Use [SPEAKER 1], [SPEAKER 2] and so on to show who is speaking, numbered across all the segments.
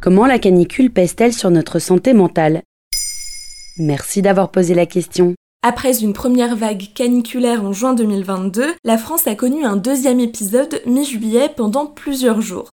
[SPEAKER 1] Comment la canicule pèse-t-elle sur notre santé mentale? Merci d'avoir posé la question.
[SPEAKER 2] Après une première vague caniculaire en juin 2022, la France a connu un deuxième épisode mi-juillet pendant plusieurs jours.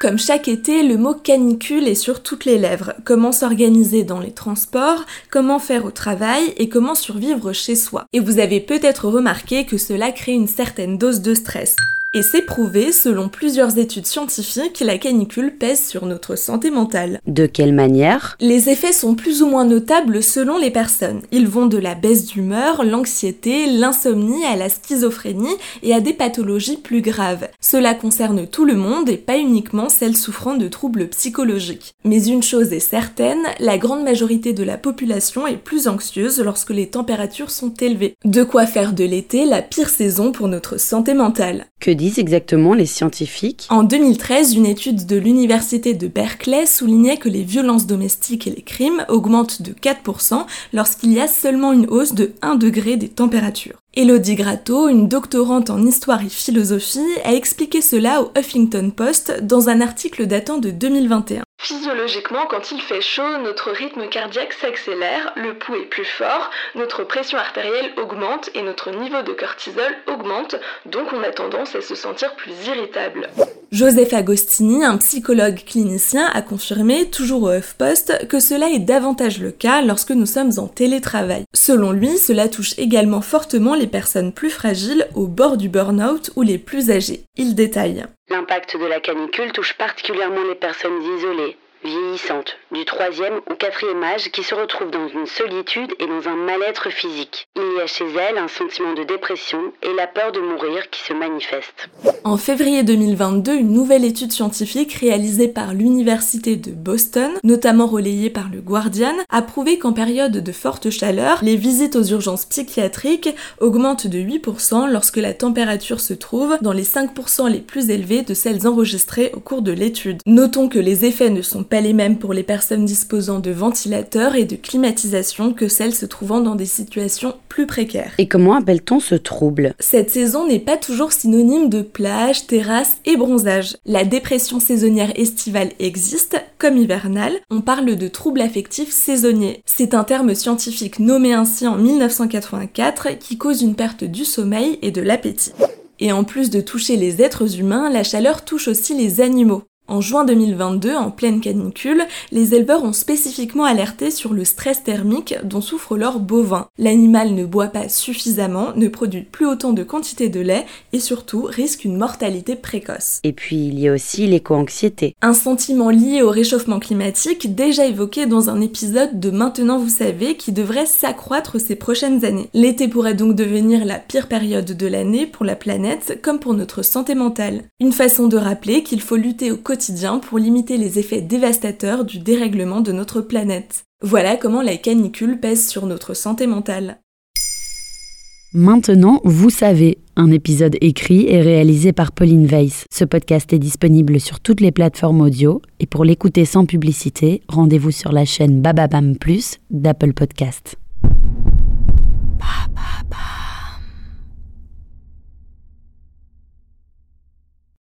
[SPEAKER 2] Comme chaque été, le mot canicule est sur toutes les lèvres. Comment s'organiser dans les transports, comment faire au travail et comment survivre chez soi. Et vous avez peut-être remarqué que cela crée une certaine dose de stress. Et c'est prouvé, selon plusieurs études scientifiques, la canicule pèse sur notre santé mentale.
[SPEAKER 1] De quelle manière?
[SPEAKER 2] Les effets sont plus ou moins notables selon les personnes. Ils vont de la baisse d'humeur, l'anxiété, l'insomnie à la schizophrénie et à des pathologies plus graves. Cela concerne tout le monde et pas uniquement celles souffrant de troubles psychologiques. Mais une chose est certaine, la grande majorité de la population est plus anxieuse lorsque les températures sont élevées. De quoi faire de l'été la pire saison pour notre santé mentale.
[SPEAKER 1] Que disent exactement les scientifiques
[SPEAKER 2] En 2013, une étude de l'université de Berkeley soulignait que les violences domestiques et les crimes augmentent de 4% lorsqu'il y a seulement une hausse de 1 degré des températures. Elodie Gratto, une doctorante en histoire et philosophie, a expliqué cela au Huffington Post dans un article datant de 2021. Physiologiquement, quand il fait chaud, notre rythme cardiaque s'accélère, le pouls est plus fort, notre pression artérielle augmente et notre niveau de cortisol augmente, donc on a tendance à se sentir plus irritable. Joseph Agostini, un psychologue clinicien, a confirmé, toujours au HuffPost, que cela est davantage le cas lorsque nous sommes en télétravail. Selon lui, cela touche également fortement les personnes plus fragiles au bord du burn-out ou les plus âgées. Il détaille.
[SPEAKER 3] L'impact de la canicule touche particulièrement les personnes isolées, vieillissantes, du troisième ou quatrième âge qui se retrouvent dans une solitude et dans un mal-être physique. Il y a chez elles un sentiment de dépression et la peur de mourir qui se manifeste.
[SPEAKER 2] En février 2022, une nouvelle étude scientifique réalisée par l'Université de Boston, notamment relayée par le Guardian, a prouvé qu'en période de forte chaleur, les visites aux urgences psychiatriques augmentent de 8% lorsque la température se trouve dans les 5% les plus élevés de celles enregistrées au cours de l'étude. Notons que les effets ne sont pas les mêmes pour les personnes disposant de ventilateurs et de climatisation que celles se trouvant dans des situations plus précaires.
[SPEAKER 1] Et comment appelle-t-on ce trouble?
[SPEAKER 2] Cette saison n'est pas toujours synonyme de plage, terrasse et bronzage. La dépression saisonnière estivale existe, comme hivernale. On parle de trouble affectif saisonnier. C'est un terme scientifique nommé ainsi en 1984 qui cause une perte du sommeil et de l'appétit. Et en plus de toucher les êtres humains, la chaleur touche aussi les animaux. En juin 2022, en pleine canicule, les éleveurs ont spécifiquement alerté sur le stress thermique dont souffre leur bovin. L'animal ne boit pas suffisamment, ne produit plus autant de quantité de lait et surtout risque une mortalité précoce.
[SPEAKER 1] Et puis il y a aussi l'éco-anxiété.
[SPEAKER 2] Un sentiment lié au réchauffement climatique déjà évoqué dans un épisode de Maintenant vous savez qui devrait s'accroître ces prochaines années. L'été pourrait donc devenir la pire période de l'année pour la planète comme pour notre santé mentale. Une façon de rappeler qu'il faut lutter au quotidien pour limiter les effets dévastateurs du dérèglement de notre planète. Voilà comment la canicule pèse sur notre santé mentale.
[SPEAKER 1] Maintenant, vous savez, un épisode écrit et réalisé par Pauline Weiss. Ce podcast est disponible sur toutes les plateformes audio et pour l'écouter sans publicité, rendez-vous sur la chaîne Bababam Plus d'Apple Podcast.